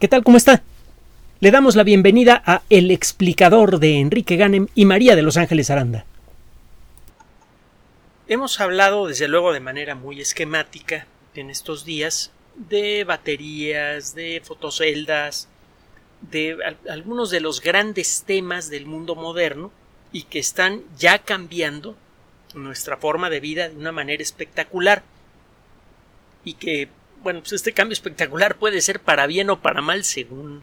¿Qué tal? ¿Cómo está? Le damos la bienvenida a El explicador de Enrique Ganem y María de Los Ángeles Aranda. Hemos hablado, desde luego, de manera muy esquemática en estos días de baterías, de fotoceldas, de algunos de los grandes temas del mundo moderno y que están ya cambiando nuestra forma de vida de una manera espectacular y que bueno pues este cambio espectacular puede ser para bien o para mal según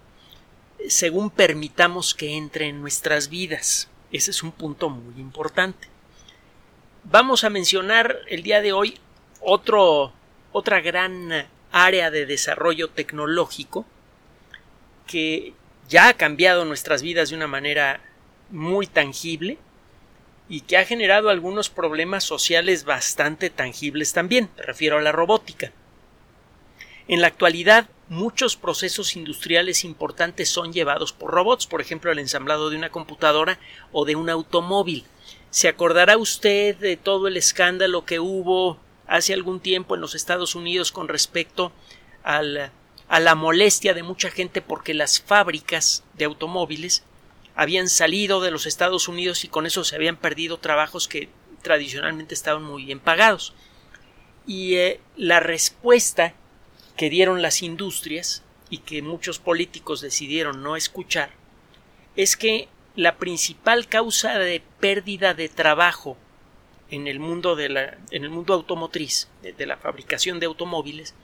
según permitamos que entre en nuestras vidas ese es un punto muy importante vamos a mencionar el día de hoy otro otra gran área de desarrollo tecnológico que ya ha cambiado nuestras vidas de una manera muy tangible y que ha generado algunos problemas sociales bastante tangibles también. Me refiero a la robótica. En la actualidad, muchos procesos industriales importantes son llevados por robots, por ejemplo, el ensamblado de una computadora o de un automóvil. ¿Se acordará usted de todo el escándalo que hubo hace algún tiempo en los Estados Unidos con respecto a la molestia de mucha gente porque las fábricas de automóviles habían salido de los Estados Unidos y con eso se habían perdido trabajos que tradicionalmente estaban muy bien pagados. Y eh, la respuesta que dieron las industrias y que muchos políticos decidieron no escuchar es que la principal causa de pérdida de trabajo en el mundo de la, en el mundo automotriz de, la fabricación de automóviles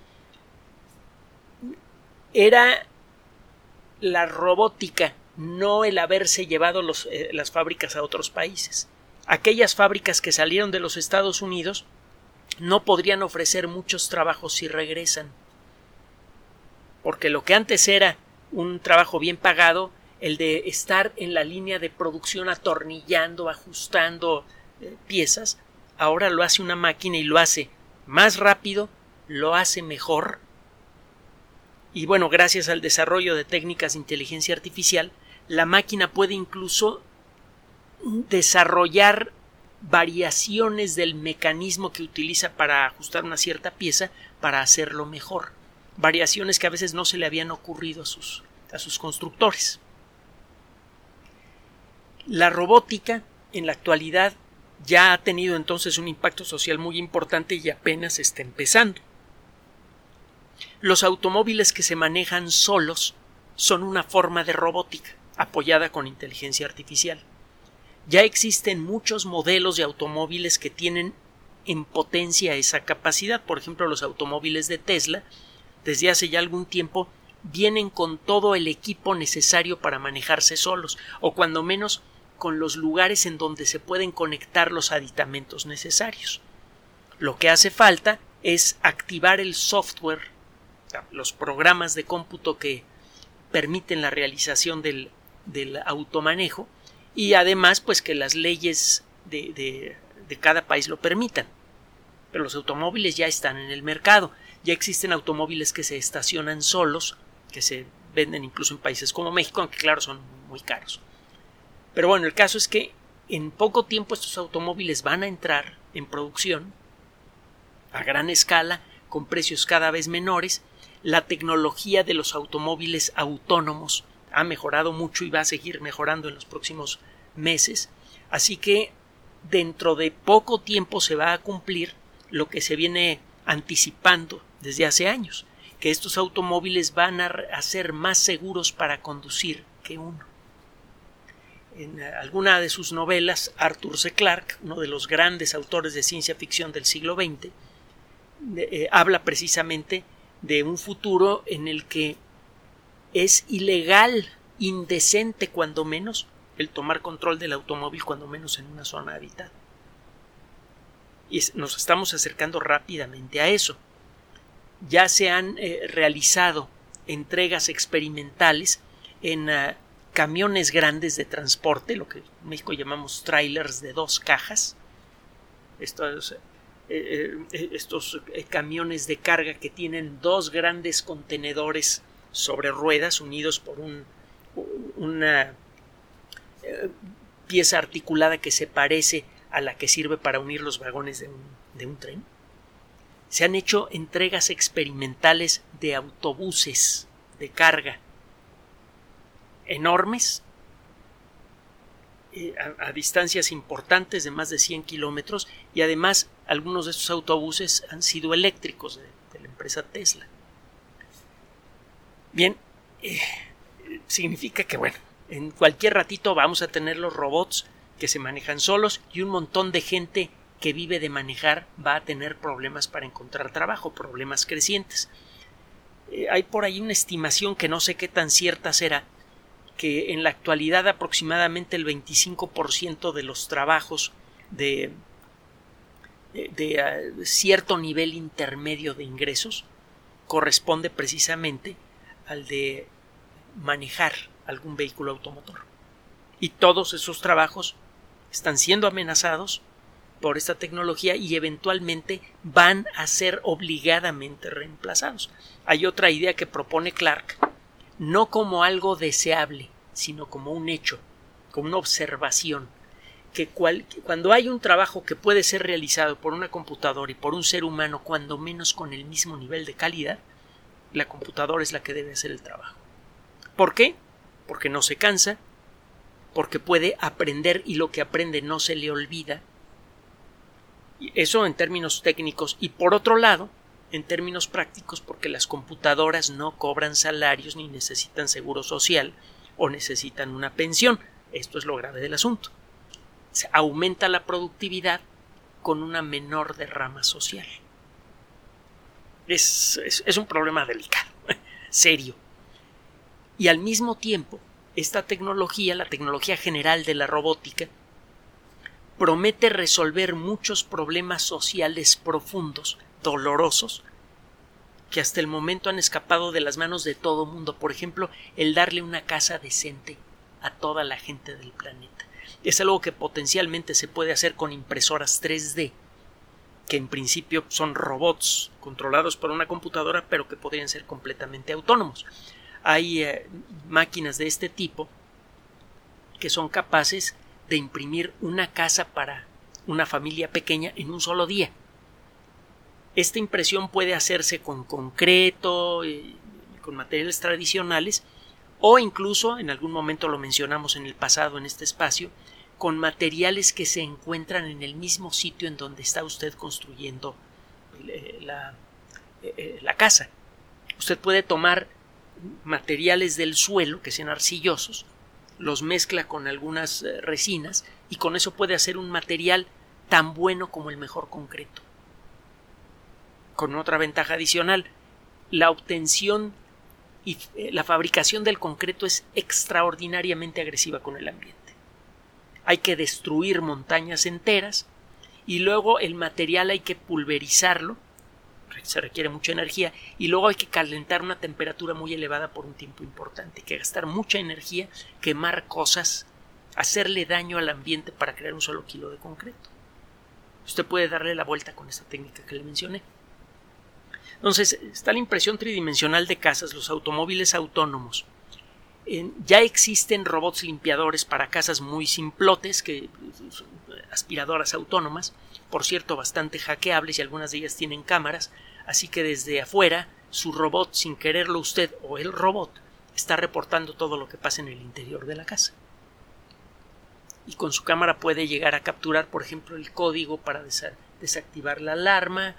era la robótica no el haberse llevado eh, las fábricas a otros países. Aquellas fábricas que salieron de los Estados Unidos no podrían ofrecer muchos trabajos si regresan. Porque lo que antes era un trabajo bien pagado, el de estar en la línea de producción atornillando, ajustando eh, piezas, ahora lo hace una máquina y lo hace más rápido, lo hace mejor. Y bueno, gracias al desarrollo de técnicas de inteligencia artificial, la máquina puede incluso desarrollar variaciones del mecanismo que utiliza para ajustar una cierta pieza para hacerlo mejor. Variaciones que a veces no se le habían ocurrido a sus, a sus constructores. La robótica en la actualidad ya ha tenido entonces un impacto social muy importante y apenas está empezando. Los automóviles que se manejan solos son una forma de robótica apoyada con inteligencia artificial. Ya existen muchos modelos de automóviles que tienen en potencia esa capacidad. Por ejemplo, los automóviles de Tesla, desde hace ya algún tiempo, vienen con todo el equipo necesario para manejarse solos, o cuando menos con los lugares en donde se pueden conectar los aditamentos necesarios. Lo que hace falta es activar el software, los programas de cómputo que permiten la realización del del automanejo y además pues que las leyes de, de, cada país lo permitan. Pero los automóviles ya están en el mercado, ya existen automóviles que se estacionan solos, que se venden incluso en países como México, aunque claro son muy caros. Pero bueno, el caso es que en poco tiempo estos automóviles van a entrar en producción a gran escala, con precios cada vez menores, la tecnología de los automóviles autónomos ha mejorado mucho y va a seguir mejorando en los próximos meses. Así que dentro de poco tiempo se va a cumplir lo que se viene anticipando desde hace años, que estos automóviles van a ser más seguros para conducir que uno. En alguna de sus novelas, Arthur C. Clarke, uno de los grandes autores de ciencia ficción del siglo XX, eh, habla precisamente de un futuro en el que es ilegal, indecente cuando menos, el tomar control del automóvil cuando menos en una zona habitada. Y nos estamos acercando rápidamente a eso. Ya se han eh, realizado entregas experimentales en ah, camiones grandes de transporte, lo que en México llamamos trailers de dos cajas. Estos, eh, eh, camiones de carga que tienen dos grandes contenedores sobre ruedas unidos por un, una pieza articulada que se parece a la que sirve para unir los vagones de un tren. Se han hecho entregas experimentales de autobuses de carga enormes eh, a, distancias importantes de más de 100 kilómetros y además algunos de estos autobuses han sido eléctricos de, la empresa Tesla. Bien, eh, significa que bueno, en cualquier ratito vamos a tener los robots que se manejan solos y un montón de gente que vive de manejar va a tener problemas para encontrar trabajo, problemas crecientes. Eh, hay por ahí una estimación que no sé qué tan cierta será, que en la actualidad aproximadamente el 25% de los trabajos de, de, ah, cierto nivel intermedio de ingresos corresponde precisamente al de manejar algún vehículo automotor. Y todos esos trabajos están siendo amenazados por esta tecnología y eventualmente van a ser obligadamente reemplazados. Hay otra idea que propone Clark, no como algo deseable, sino como un hecho, como una observación, que cuando hay un trabajo que puede ser realizado por una computadora y por un ser humano, cuando menos con el mismo nivel de calidad, la computadora es la que debe hacer el trabajo. ¿Por qué? Porque no se cansa, porque puede aprender y lo que aprende no se le olvida. Eso en términos técnicos. Y por otro lado, en términos prácticos, porque las computadoras no cobran salarios ni necesitan seguro social o necesitan una pensión. Esto es lo grave del asunto. Se aumenta la productividad con una menor derrama social. Es, es un problema delicado, serio. Y al mismo tiempo, esta tecnología, la tecnología general de la robótica, promete resolver muchos problemas sociales profundos, dolorosos, que hasta el momento han escapado de las manos de todo mundo. Por ejemplo, el darle una casa decente a toda la gente del planeta. Es algo que potencialmente se puede hacer con impresoras 3D, que en principio son robots controlados por una computadora, pero que podrían ser completamente autónomos. Hay eh, máquinas de este tipo que son capaces de imprimir una casa para una familia pequeña en un solo día. Esta impresión puede hacerse con concreto, eh, con materiales tradicionales, o incluso, en algún momento lo mencionamos en el pasado en este espacio, con materiales que se encuentran en el mismo sitio en donde está usted construyendo eh, la, eh, la casa. Usted puede tomar materiales del suelo que sean arcillosos, los mezcla con algunas resinas y con eso puede hacer un material tan bueno como el mejor concreto con otra ventaja adicional, la obtención y eh, la fabricación del concreto es extraordinariamente agresiva con el ambiente. Hay que destruir montañas enteras y luego el material hay que pulverizarlo, se requiere mucha energía, y luego hay que calentar una temperatura muy elevada por un tiempo importante, hay que gastar mucha energía, quemar cosas, hacerle daño al ambiente para crear un solo kilo de concreto. Usted puede darle la vuelta con esta técnica que le mencioné. Entonces, está la impresión tridimensional de casas, los automóviles autónomos. ya existen robots limpiadores para casas muy simplotes, que aspiradoras autónomas, por cierto, bastante hackeables y algunas de ellas tienen cámaras, así que desde afuera su robot, sin quererlo usted o el robot, está reportando todo lo que pasa en el interior de la casa. Y con su cámara puede llegar a capturar, por ejemplo, el código para desactivar la alarma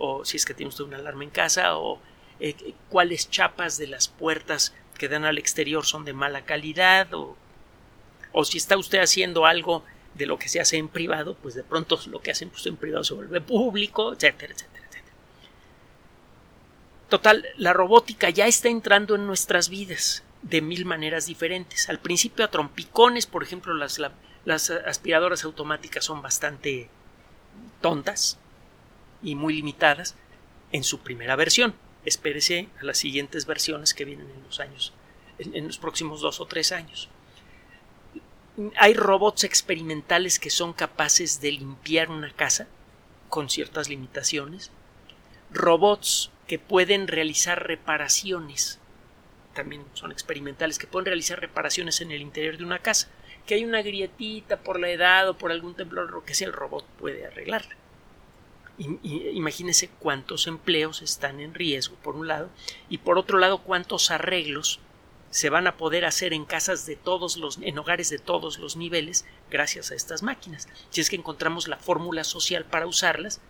o si es que tiene usted una alarma en casa, o eh, cuáles chapas de las puertas que dan al exterior son de mala calidad, o, o si está usted haciendo algo de lo que se hace en privado, pues de pronto lo que hacen pues, en privado se vuelve público, etcétera, etcétera. Total, la robótica ya está entrando en nuestras vidas de mil maneras diferentes. Al principio a trompicones, por ejemplo, las, aspiradoras automáticas son bastante tontas, y muy limitadas en su primera versión. Espérese a las siguientes versiones que vienen en los años, en, los próximos dos o tres años. Hay robots experimentales que son capaces de limpiar una casa con ciertas limitaciones. Robots que pueden realizar reparaciones. También son experimentales que pueden realizar reparaciones en el interior de una casa. Que hay una grietita por la edad o por algún temblor, lo que sea, el robot puede arreglarla Imagínese cuántos empleos están en riesgo, por un lado, y por otro lado, cuántos arreglos se van a poder hacer en casas de todos los, en hogares de todos los niveles, gracias a estas máquinas. Si es que encontramos la fórmula social para usarlas,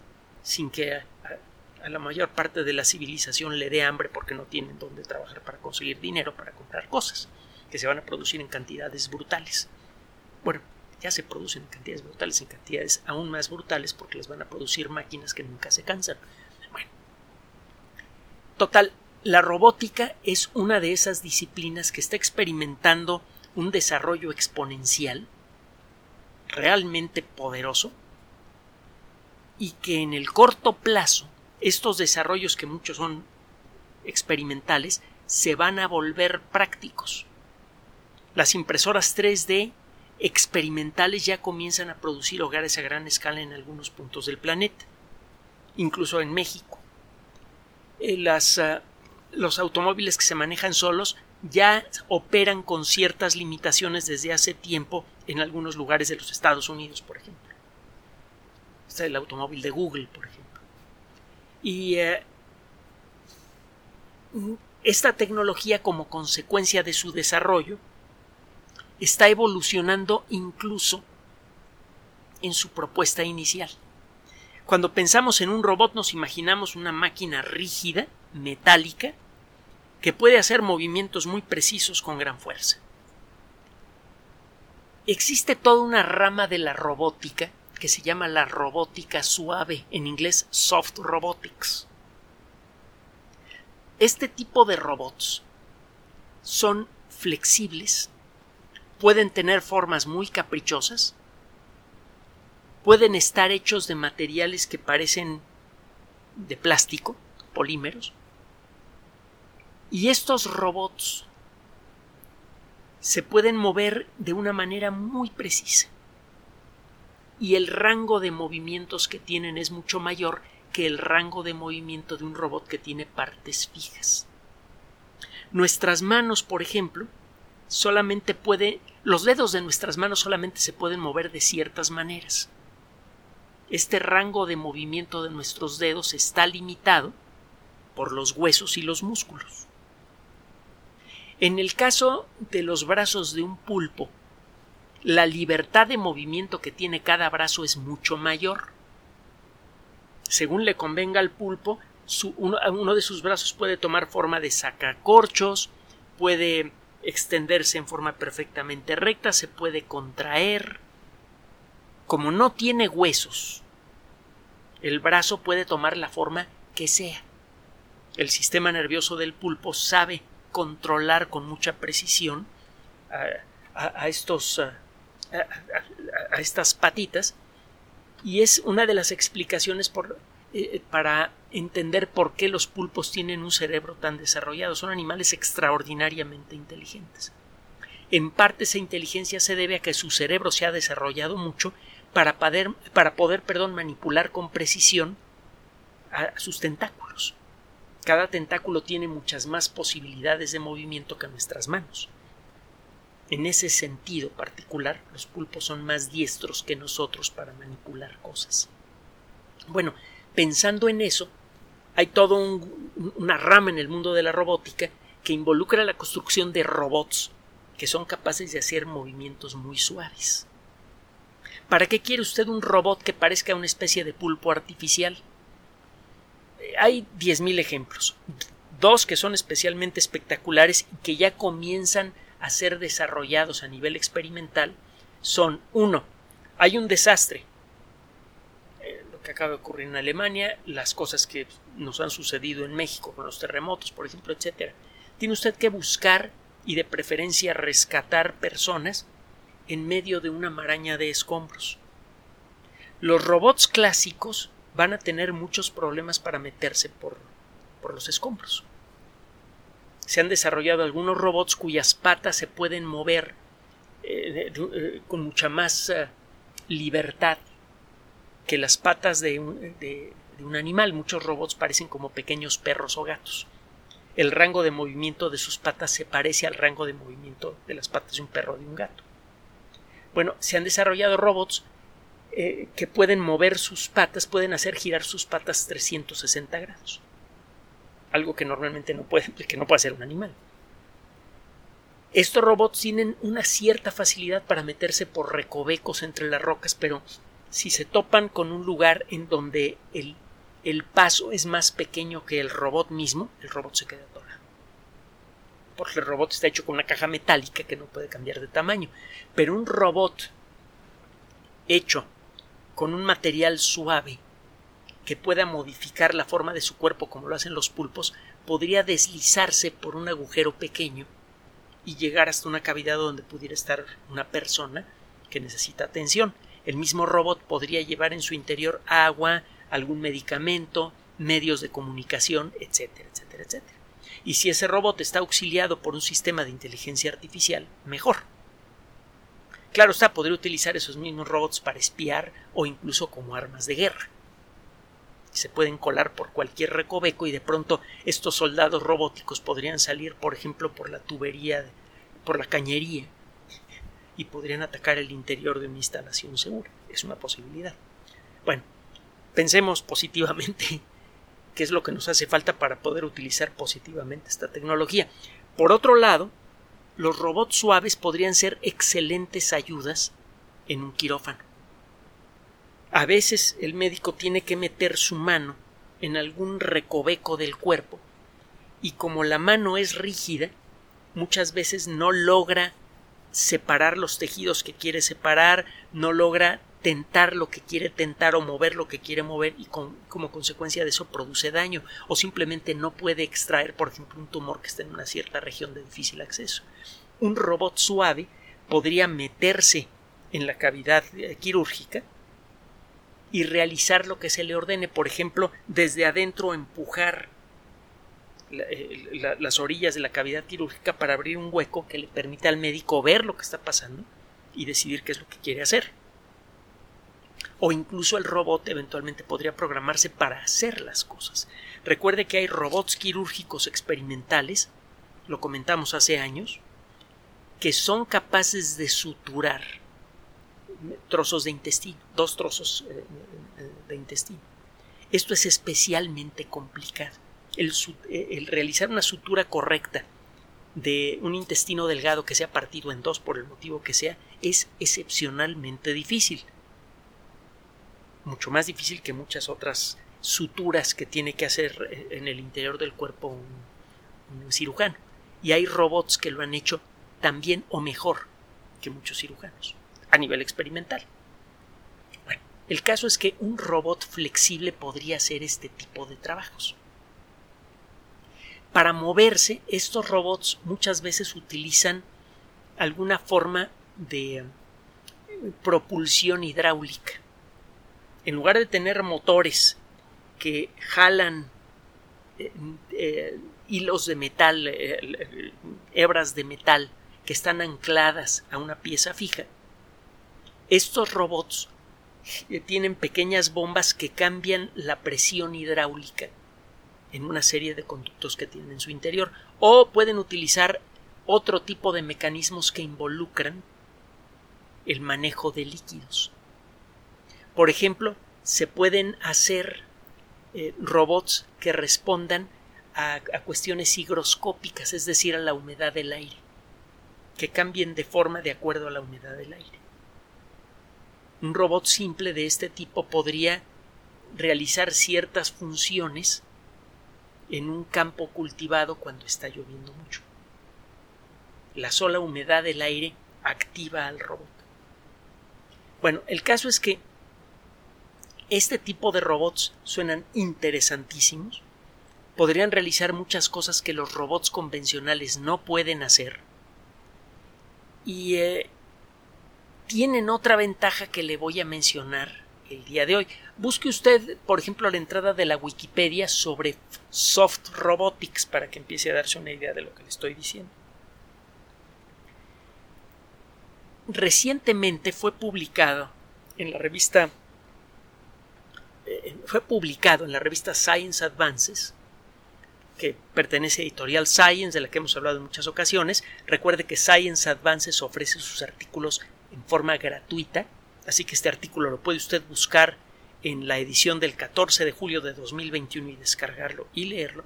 sin que a, la mayor parte de la civilización le dé hambre porque no tienen dónde trabajar para conseguir dinero para comprar cosas, que se van a producir en cantidades brutales. Bueno, ya se producen en cantidades brutales, en cantidades aún más brutales porque las van a producir máquinas que nunca se cansan. Bueno, total, la robótica es una de esas disciplinas que está experimentando un desarrollo exponencial realmente poderoso y que en el corto plazo estos desarrollos que muchos son experimentales se van a volver prácticos. Las impresoras 3D experimentales ya comienzan a producir hogares a gran escala en algunos puntos del planeta, incluso en México. Eh, ah, los automóviles que se manejan solos ya operan con ciertas limitaciones desde hace tiempo en algunos lugares de los Estados Unidos, por ejemplo. Está el automóvil de Google, por ejemplo. Y eh, esta tecnología, como consecuencia de su desarrollo, está evolucionando incluso en su propuesta inicial. Cuando pensamos en un robot nos imaginamos una máquina rígida, metálica, que puede hacer movimientos muy precisos con gran fuerza. Existe toda una rama de la robótica que se llama la robótica suave, en inglés soft robotics. Este tipo de robots son flexibles, pueden tener formas muy caprichosas, pueden estar hechos de materiales que parecen de plástico, polímeros, y estos robots se pueden mover de una manera muy precisa. Y el rango de movimientos que tienen es mucho mayor que el rango de movimiento de un robot que tiene partes fijas. Nuestras manos, por ejemplo, solamente puede los dedos de nuestras manos solamente se pueden mover de ciertas maneras. Este rango de movimiento de nuestros dedos está limitado por los huesos y los músculos. En el caso de los brazos de un pulpo, la libertad de movimiento que tiene cada brazo es mucho mayor. Según le convenga al pulpo, uno, de sus brazos puede tomar forma de sacacorchos, puede extenderse en forma perfectamente recta, se puede contraer. Como no tiene huesos, el brazo puede tomar la forma que sea. El sistema nervioso del pulpo sabe controlar con mucha precisión a, estos a, estas patitas y es una de las explicaciones por, eh, para entender por qué los pulpos tienen un cerebro tan desarrollado. Son animales extraordinariamente inteligentes. En parte esa inteligencia se debe a que su cerebro se ha desarrollado mucho para poder, para poder perdón, manipular con precisión a sus tentáculos. Cada tentáculo tiene muchas más posibilidades de movimiento que nuestras manos. En ese sentido particular, los pulpos son más diestros que nosotros para manipular cosas. Bueno, pensando en eso, hay toda una rama en el mundo de la robótica que involucra la construcción de robots que son capaces de hacer movimientos muy suaves. ¿Para qué quiere usted un robot que parezca una especie de pulpo artificial? Eh, hay 10.000 ejemplos. Dos que son especialmente espectaculares y que ya comienzan a ser desarrollados a nivel experimental son uno, hay un desastre que acaba de ocurrir en Alemania, las cosas que nos han sucedido en México con los terremotos, por ejemplo, etcétera. Tiene usted que buscar y de preferencia rescatar personas en medio de una maraña de escombros. Los robots clásicos van a tener muchos problemas para meterse por, por los escombros. Se han desarrollado algunos robots cuyas patas se pueden mover eh, eh, con mucha más eh, libertad que las patas de un, animal. Muchos robots parecen como pequeños perros o gatos. El rango de movimiento de sus patas se parece al rango de movimiento de las patas de un perro o de un gato. Bueno, se han desarrollado robots que pueden mover sus patas, pueden hacer girar sus patas 360 grados. Algo que normalmente no puede, que no puede hacer un animal. Estos robots tienen una cierta facilidad para meterse por recovecos entre las rocas, pero si se topan con un lugar en donde el, el paso es más pequeño que el robot mismo, el robot se queda atorado. Porque el robot está hecho con una caja metálica que no puede cambiar de tamaño. Pero un robot hecho con un material suave que pueda modificar la forma de su cuerpo como lo hacen los pulpos, podría deslizarse por un agujero pequeño y llegar hasta una cavidad donde pudiera estar una persona que necesita atención. El mismo robot podría llevar en su interior agua, algún medicamento, medios de comunicación, etcétera, etcétera, etcétera. Y si ese robot está auxiliado por un sistema de inteligencia artificial, mejor. Claro está, podría utilizar esos mismos robots para espiar o incluso como armas de guerra. Se pueden colar por cualquier recoveco y de pronto estos soldados robóticos podrían salir, por ejemplo, por la tubería, por la cañería y podrían atacar el interior de una instalación segura. Es una posibilidad. Bueno, pensemos positivamente qué es lo que nos hace falta para poder utilizar positivamente esta tecnología. Por otro lado, los robots suaves podrían ser excelentes ayudas en un quirófano. A veces el médico tiene que meter su mano en algún recoveco del cuerpo y como la mano es rígida, muchas veces no logra separar los tejidos que quiere separar, no logra tentar lo que quiere tentar o mover lo que quiere mover y como consecuencia de eso produce daño o simplemente no puede extraer, por ejemplo, un tumor que está en una cierta región de difícil acceso. Un robot suave podría meterse en la cavidad eh, quirúrgica y realizar lo que se le ordene, por ejemplo, desde adentro empujar eh, las orillas de la cavidad quirúrgica para abrir un hueco que le permita al médico ver lo que está pasando y decidir qué es lo que quiere hacer o incluso el robot eventualmente podría programarse para hacer las cosas. Recuerde que hay robots quirúrgicos experimentales, lo comentamos hace años, que son capaces de suturar trozos de intestino, dos trozos eh, eh, de intestino. Esto es especialmente complicado. El, eh, realizar una sutura correcta de un intestino delgado que sea partido en dos por el motivo que sea es excepcionalmente difícil mucho más difícil que muchas otras suturas que tiene que hacer eh, en el interior del cuerpo un, cirujano. Y hay robots que lo han hecho también o mejor que muchos cirujanos a nivel experimental. Bueno, el caso es que un robot flexible podría hacer este tipo de trabajos. Para moverse, estos robots muchas veces utilizan alguna forma de eh, propulsión hidráulica en lugar de tener motores que jalan eh, eh, hilos de metal, hebras de metal que están ancladas a una pieza fija, estos robots tienen pequeñas bombas que cambian la presión hidráulica en una serie de conductos que tienen en su interior o pueden utilizar otro tipo de mecanismos que involucran el manejo de líquidos. Por ejemplo, se pueden hacer eh, robots que respondan a, cuestiones higroscópicas, es decir, a la humedad del aire, que cambien de forma de acuerdo a la humedad del aire. Un robot simple de este tipo podría realizar ciertas funciones en un campo cultivado cuando está lloviendo mucho. La sola humedad del aire activa al robot. Bueno, el caso es que este tipo de robots suenan interesantísimos. Podrían realizar muchas cosas que los robots convencionales no pueden hacer. Y eh, tienen otra ventaja que le voy a mencionar el día de hoy. Busque usted, por ejemplo, la entrada de la Wikipedia sobre soft robotics para que empiece a darse una idea de lo que le estoy diciendo. Recientemente fue publicado en la revista eh, fue publicado en la revista Science Advances, que pertenece a Editorial Science, de la que hemos hablado en muchas ocasiones. Recuerde que Science Advances ofrece sus artículos en forma gratuita, así que este artículo lo puede usted buscar en la edición del 14 de julio de 2021 y descargarlo y leerlo,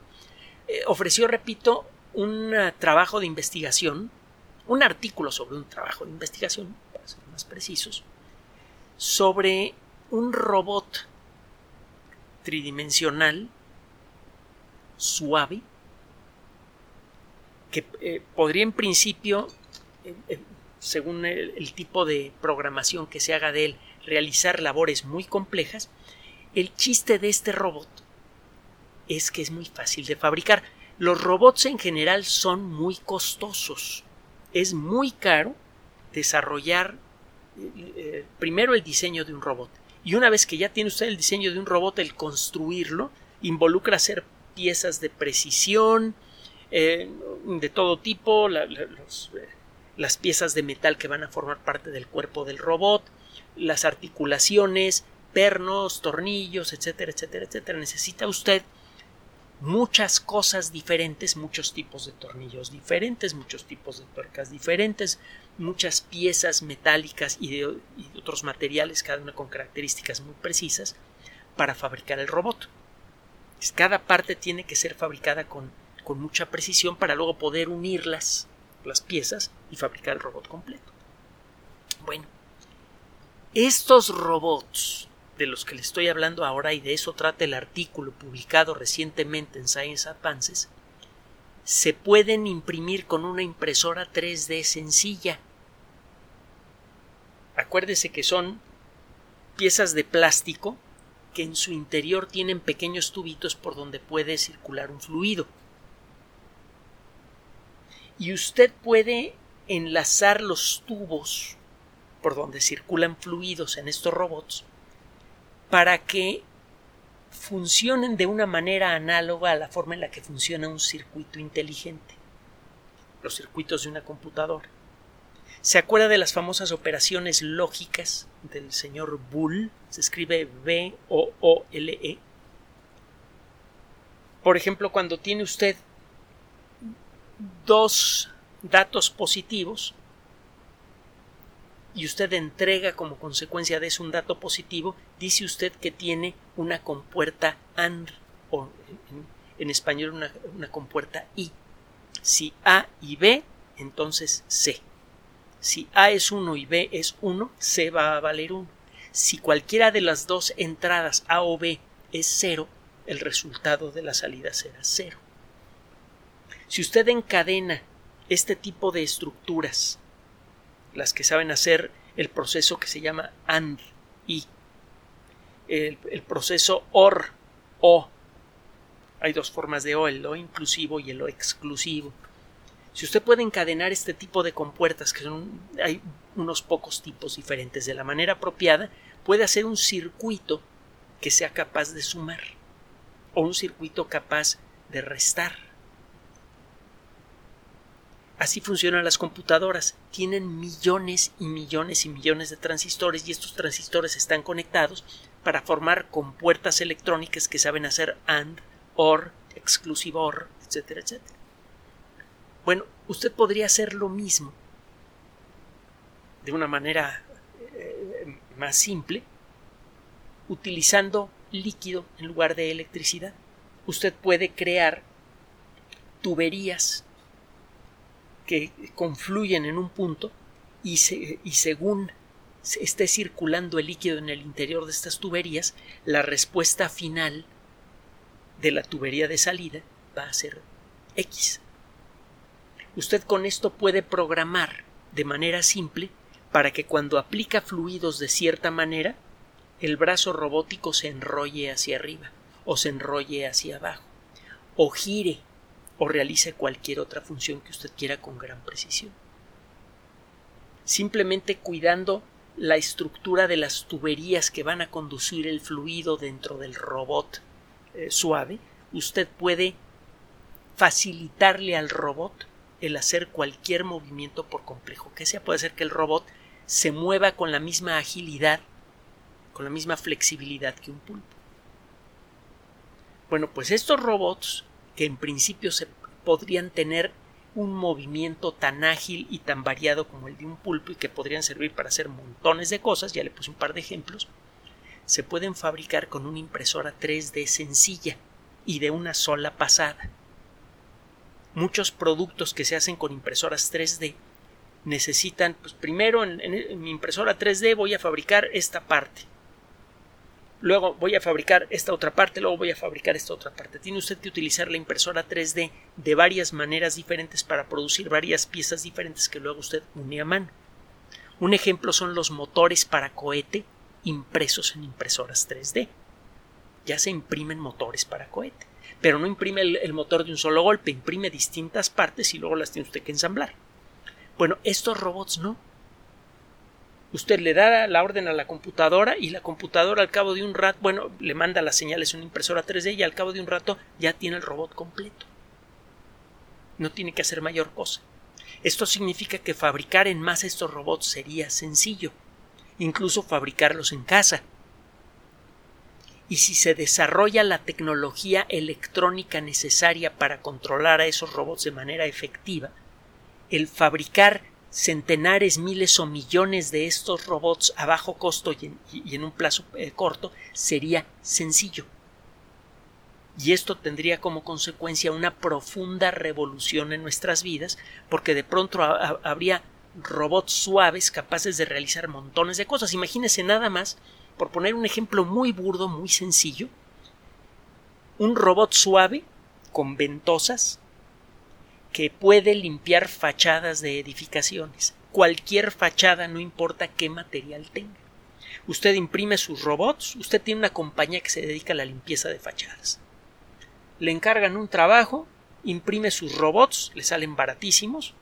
eh, ofreció, repito, un trabajo de investigación, un artículo sobre un trabajo de investigación, para ser más precisos, sobre un robot tridimensional suave que eh, podría en principio, eh, según el, tipo de programación que se haga de él, realizar labores muy complejas, el chiste de este robot es que es muy fácil de fabricar. Los robots en general son muy costosos. Es muy caro desarrollar eh, primero el diseño de un robot. Y una vez que ya tiene usted el diseño de un robot, el construirlo involucra hacer piezas de precisión, eh, de todo tipo, los, eh, las piezas de metal que van a formar parte del cuerpo del robot, las articulaciones, pernos, tornillos, etcétera, etcétera, etcétera. Necesita usted muchas cosas diferentes, muchos tipos de tornillos diferentes, muchos tipos de tuercas diferentes, muchas piezas metálicas y de, otros materiales, cada una con características muy precisas, para fabricar el robot. Cada parte tiene que ser fabricada con, con mucha precisión para luego poder unirlas, las piezas, y fabricar el robot completo. Bueno, estos robots de los que le estoy hablando ahora y de eso trata el artículo publicado recientemente en Science Advances, se pueden imprimir con una impresora 3D sencilla. Acuérdese que son piezas de plástico que en su interior tienen pequeños tubitos por donde puede circular un fluido. Y usted puede enlazar los tubos por donde circulan fluidos en estos robots para que funcionen de una manera análoga a la forma en la que funciona un circuito inteligente, los circuitos de una computadora. ¿Se acuerda de las famosas operaciones lógicas del señor Bull? Se escribe B-O-O-L-E. Por ejemplo, cuando tiene usted dos datos positivos, y usted entrega como consecuencia de eso un dato positivo, dice usted que tiene una compuerta AND o en, español una, una, compuerta I. Si A y B, entonces C. Si A es 1 y B es 1, C va a valer 1. Si cualquiera de las dos entradas A o B es 0, el resultado de la salida será 0. Si usted encadena este tipo de estructuras las que saben hacer el proceso que se llama AND y el, el, proceso OR O. Hay dos formas de O, el O inclusivo y el O exclusivo. Si usted puede encadenar este tipo de compuertas, que son, hay unos pocos tipos diferentes de la manera apropiada, puede hacer un circuito que sea capaz de sumar o un circuito capaz de restar. Así funcionan las computadoras. Tienen millones y millones y millones de transistores y estos transistores están conectados para formar compuertas electrónicas que saben hacer AND, OR, exclusive OR, etcétera, etcétera. Bueno, usted podría hacer lo mismo de una manera eh, más simple utilizando líquido en lugar de electricidad. Usted puede crear tuberías que confluyen en un punto y, se, y según esté circulando el líquido en el interior de estas tuberías, la respuesta final de la tubería de salida va a ser X. Usted con esto puede programar de manera simple para que cuando aplica fluidos de cierta manera, el brazo robótico se enrolle hacia arriba o se enrolle hacia abajo o gire o realice cualquier otra función que usted quiera con gran precisión. Simplemente cuidando la estructura de las tuberías que van a conducir el fluido dentro del robot eh, suave, usted puede facilitarle al robot el hacer cualquier movimiento por complejo que sea. Puede ser que el robot se mueva con la misma agilidad, con la misma flexibilidad que un pulpo. Bueno, pues estos robots que en principio se podrían tener un movimiento tan ágil y tan variado como el de un pulpo y que podrían servir para hacer montones de cosas, ya le puse un par de ejemplos, se pueden fabricar con una impresora 3D sencilla y de una sola pasada. Muchos productos que se hacen con impresoras 3D necesitan, pues primero en, en mi impresora 3D voy a fabricar esta parte luego voy a fabricar esta otra parte, luego voy a fabricar esta otra parte. Tiene usted que utilizar la impresora 3D de varias maneras diferentes para producir varias piezas diferentes que luego usted une a mano. Un ejemplo son los motores para cohete impresos en impresoras 3D. Ya se imprimen motores para cohete, pero no imprime el, el motor de un solo golpe, imprime distintas partes y luego las tiene usted que ensamblar. Bueno, estos robots no usted le da la orden a la computadora y la computadora al cabo de un rato, bueno, le manda las señales a una impresora 3D y al cabo de un rato ya tiene el robot completo. No tiene que hacer mayor cosa. Esto significa que fabricar en masa estos robots sería sencillo, incluso fabricarlos en casa. Y si se desarrolla la tecnología electrónica necesaria para controlar a esos robots de manera efectiva, el fabricar centenares, miles o millones de estos robots a bajo costo y en, un plazo eh, corto sería sencillo. Y esto tendría como consecuencia una profunda revolución en nuestras vidas, porque de pronto habría robots suaves capaces de realizar montones de cosas. Imagínese nada más, por poner un ejemplo muy burdo, muy sencillo, un robot suave con ventosas que puede limpiar fachadas de edificaciones. Cualquier fachada, no importa qué material tenga. Usted imprime sus robots, usted tiene una compañía que se dedica a la limpieza de fachadas. Le encargan un trabajo, imprime sus robots, le salen baratísimos.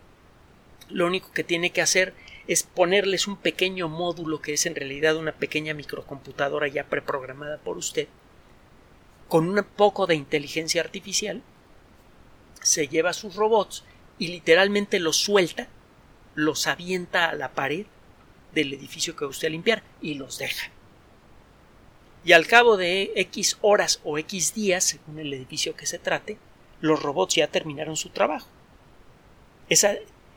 Lo único que tiene que hacer es ponerles un pequeño módulo que es en realidad una pequeña microcomputadora ya preprogramada por usted, con un poco de inteligencia artificial, se lleva sus robots y literalmente los suelta, los avienta a la pared del edificio que va usted a limpiar y los deja. Y al cabo de X horas o X días, según el edificio que se trate, los robots ya terminaron su trabajo. Esa,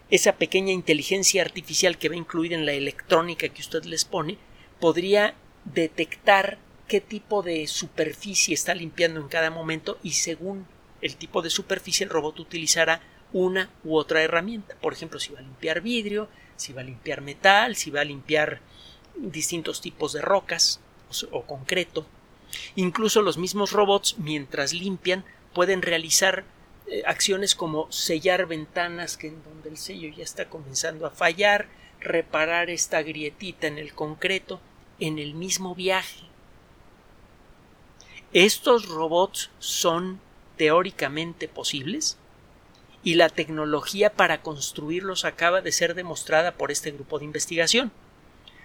esa pequeña inteligencia artificial que va incluida en la electrónica que usted les pone podría detectar qué tipo de superficie está limpiando en cada momento y según el tipo de superficie el robot utilizará una u otra herramienta. Por ejemplo, si va a limpiar vidrio, si va a limpiar metal, si va a limpiar distintos tipos de rocas o, concreto. Incluso los mismos robots, mientras limpian, pueden realizar eh, acciones como sellar ventanas que en donde el sello ya está comenzando a fallar, reparar esta grietita en el concreto en el mismo viaje. Estos robots son teóricamente posibles y la tecnología para construirlos acaba de ser demostrada por este grupo de investigación.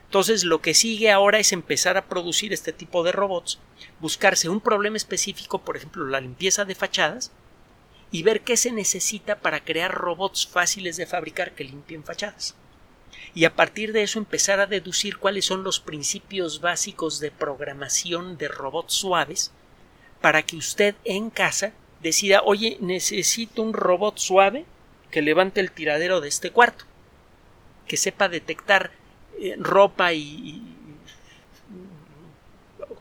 Entonces lo que sigue ahora es empezar a producir este tipo de robots, buscarse un problema específico, por ejemplo la limpieza de fachadas, y ver qué se necesita para crear robots fáciles de fabricar que limpien fachadas. Y a partir de eso empezar a deducir cuáles son los principios básicos de programación de robots suaves para que usted en casa decida, oye, necesito un robot suave que levante el tiradero de este cuarto, que sepa detectar eh, ropa y,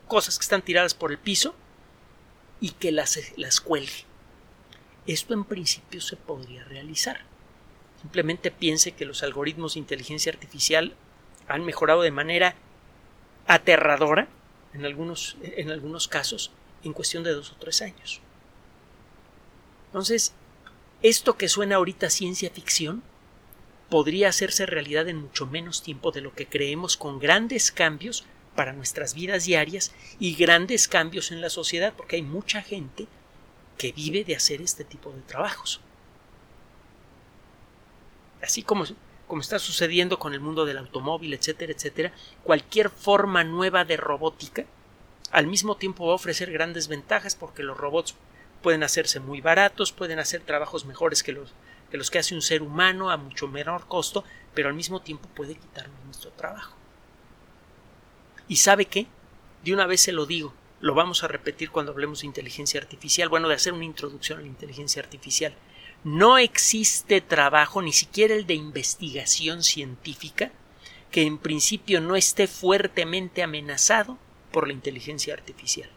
cosas que están tiradas por el piso y que las, las cuelgue. Esto en principio se podría realizar. Simplemente piense que los algoritmos de inteligencia artificial han mejorado de manera aterradora en algunos, en algunos casos en cuestión de dos o tres años. Entonces, esto que suena ahorita ciencia ficción podría hacerse realidad en mucho menos tiempo de lo que creemos con grandes cambios para nuestras vidas diarias y grandes cambios en la sociedad, porque hay mucha gente que vive de hacer este tipo de trabajos. Así como, como está sucediendo con el mundo del automóvil, etcétera, etcétera, cualquier forma nueva de robótica al mismo tiempo va a ofrecer grandes ventajas porque los robots pueden hacerse muy baratos, pueden hacer trabajos mejores que los que, hace un ser humano a mucho menor costo, pero al mismo tiempo puede quitarnos nuestro trabajo. ¿Y sabe qué? De una vez se lo digo, lo vamos a repetir cuando hablemos de inteligencia artificial, bueno, de hacer una introducción a la inteligencia artificial. no existe trabajo, ni siquiera el de investigación científica, que en principio no esté fuertemente amenazado por la inteligencia artificial.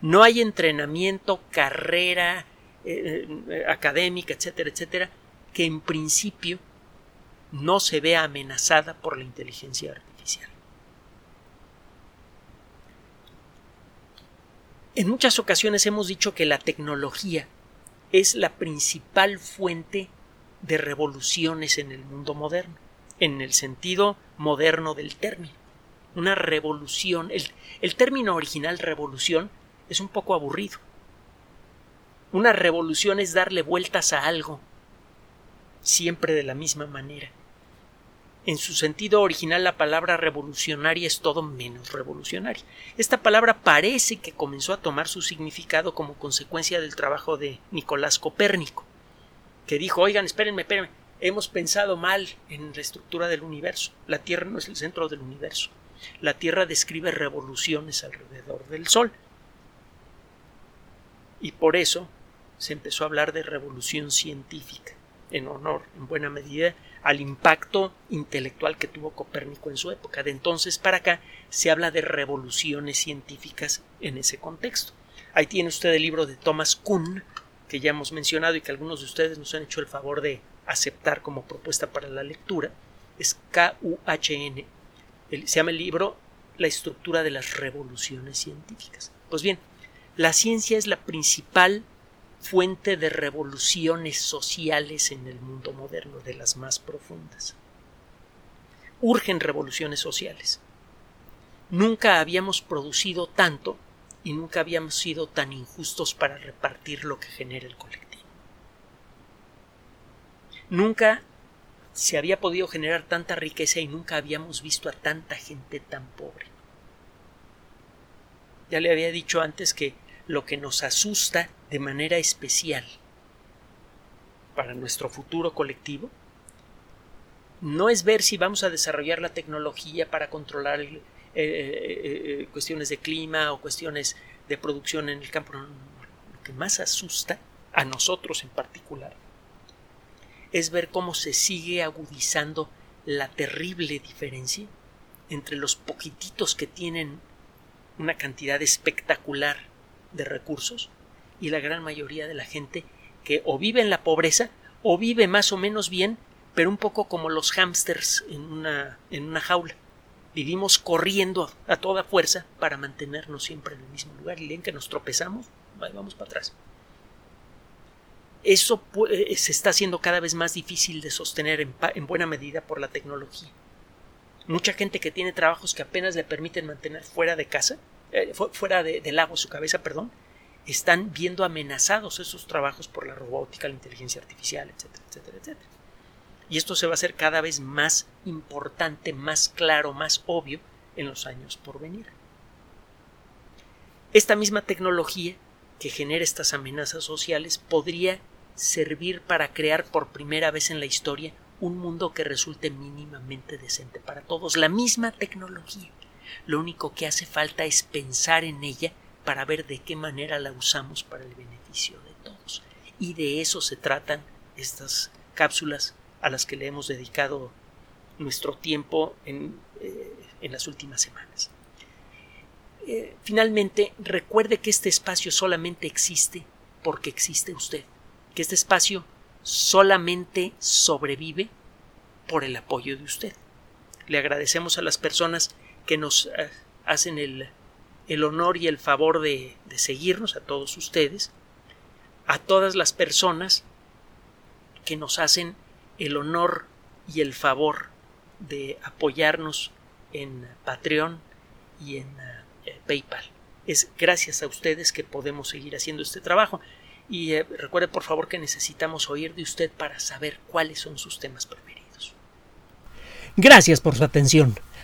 No hay entrenamiento, carrera eh, eh, académica, etcétera, etcétera, que en principio no se vea amenazada por la inteligencia artificial. En muchas ocasiones hemos dicho que la tecnología es la principal fuente de revoluciones en el mundo moderno, en el sentido moderno del término. Una revolución, el, el término original revolución es un poco aburrido. Una revolución es darle vueltas a algo, siempre de la misma manera. En su sentido original la palabra revolucionaria es todo menos revolucionaria. Esta palabra parece que comenzó a tomar su significado como consecuencia del trabajo de Nicolás Copérnico, que dijo oigan, espérenme, espérenme, hemos pensado mal en la estructura del universo. La Tierra no es el centro del universo. La Tierra describe revoluciones alrededor del Sol. Y por eso se empezó a hablar de revolución científica, en honor, en buena medida, al impacto intelectual que tuvo Copérnico en su época. De entonces para acá se habla de revoluciones científicas en ese contexto. Ahí tiene usted el libro de Thomas Kuhn, que ya hemos mencionado y que algunos de ustedes nos han hecho el favor de aceptar como propuesta para la lectura. Es K-U-H-N. Se llama el libro La estructura de las revoluciones científicas. Pues bien, la ciencia es la principal fuente de revoluciones sociales en el mundo moderno, de las más profundas. Urgen revoluciones sociales. Nunca habíamos producido tanto y nunca habíamos sido tan injustos para repartir lo que genera el colectivo. Nunca se había podido generar tanta riqueza y nunca habíamos visto a tanta gente tan pobre. Ya le había dicho antes que lo que nos asusta de manera especial para nuestro futuro colectivo no es ver si vamos a desarrollar la tecnología para controlar eh, eh, eh, cuestiones de clima o cuestiones de producción en el campo. lo que más asusta a nosotros en particular es ver cómo se sigue agudizando la terrible diferencia entre los poquititos que tienen una cantidad espectacular de recursos y la gran mayoría de la gente que o vive en la pobreza o vive más o menos bien, pero un poco como los hámsters en una, en una jaula. Vivimos corriendo a toda fuerza para mantenernos siempre en el mismo lugar y en que nos tropezamos, vamos para atrás. Eso eh, se está haciendo cada vez más difícil de sostener en, buena medida por la tecnología. Mucha gente que tiene trabajos que apenas le permiten mantener fuera de casa, eh, fuera de, del agua su cabeza, perdón, están viendo amenazados esos trabajos por la robótica, la inteligencia artificial, etcétera, etcétera, etcétera. Y esto se va a hacer cada vez más importante, más claro, más obvio en los años por venir. Esta misma tecnología que genera estas amenazas sociales podría servir para crear por primera vez en la historia un mundo que resulte mínimamente decente para todos. La misma tecnología. Lo único que hace falta es pensar en ella para ver de qué manera la usamos para el beneficio de todos. Y de eso se tratan estas cápsulas a las que le hemos dedicado nuestro tiempo en, eh, las últimas semanas. Eh, finalmente, recuerde que este espacio solamente existe porque existe usted, que este espacio solamente sobrevive por el apoyo de usted. Le agradecemos a las personas que nos eh, hacen el, el, honor y el favor de, de seguirnos, a todos ustedes, a todas las personas que nos hacen el honor y el favor de apoyarnos en Patreon y en eh, PayPal. Es gracias a ustedes que podemos seguir haciendo este trabajo. Y eh, recuerde por favor que necesitamos oír de usted para saber cuáles son sus temas preferidos. Gracias por su atención.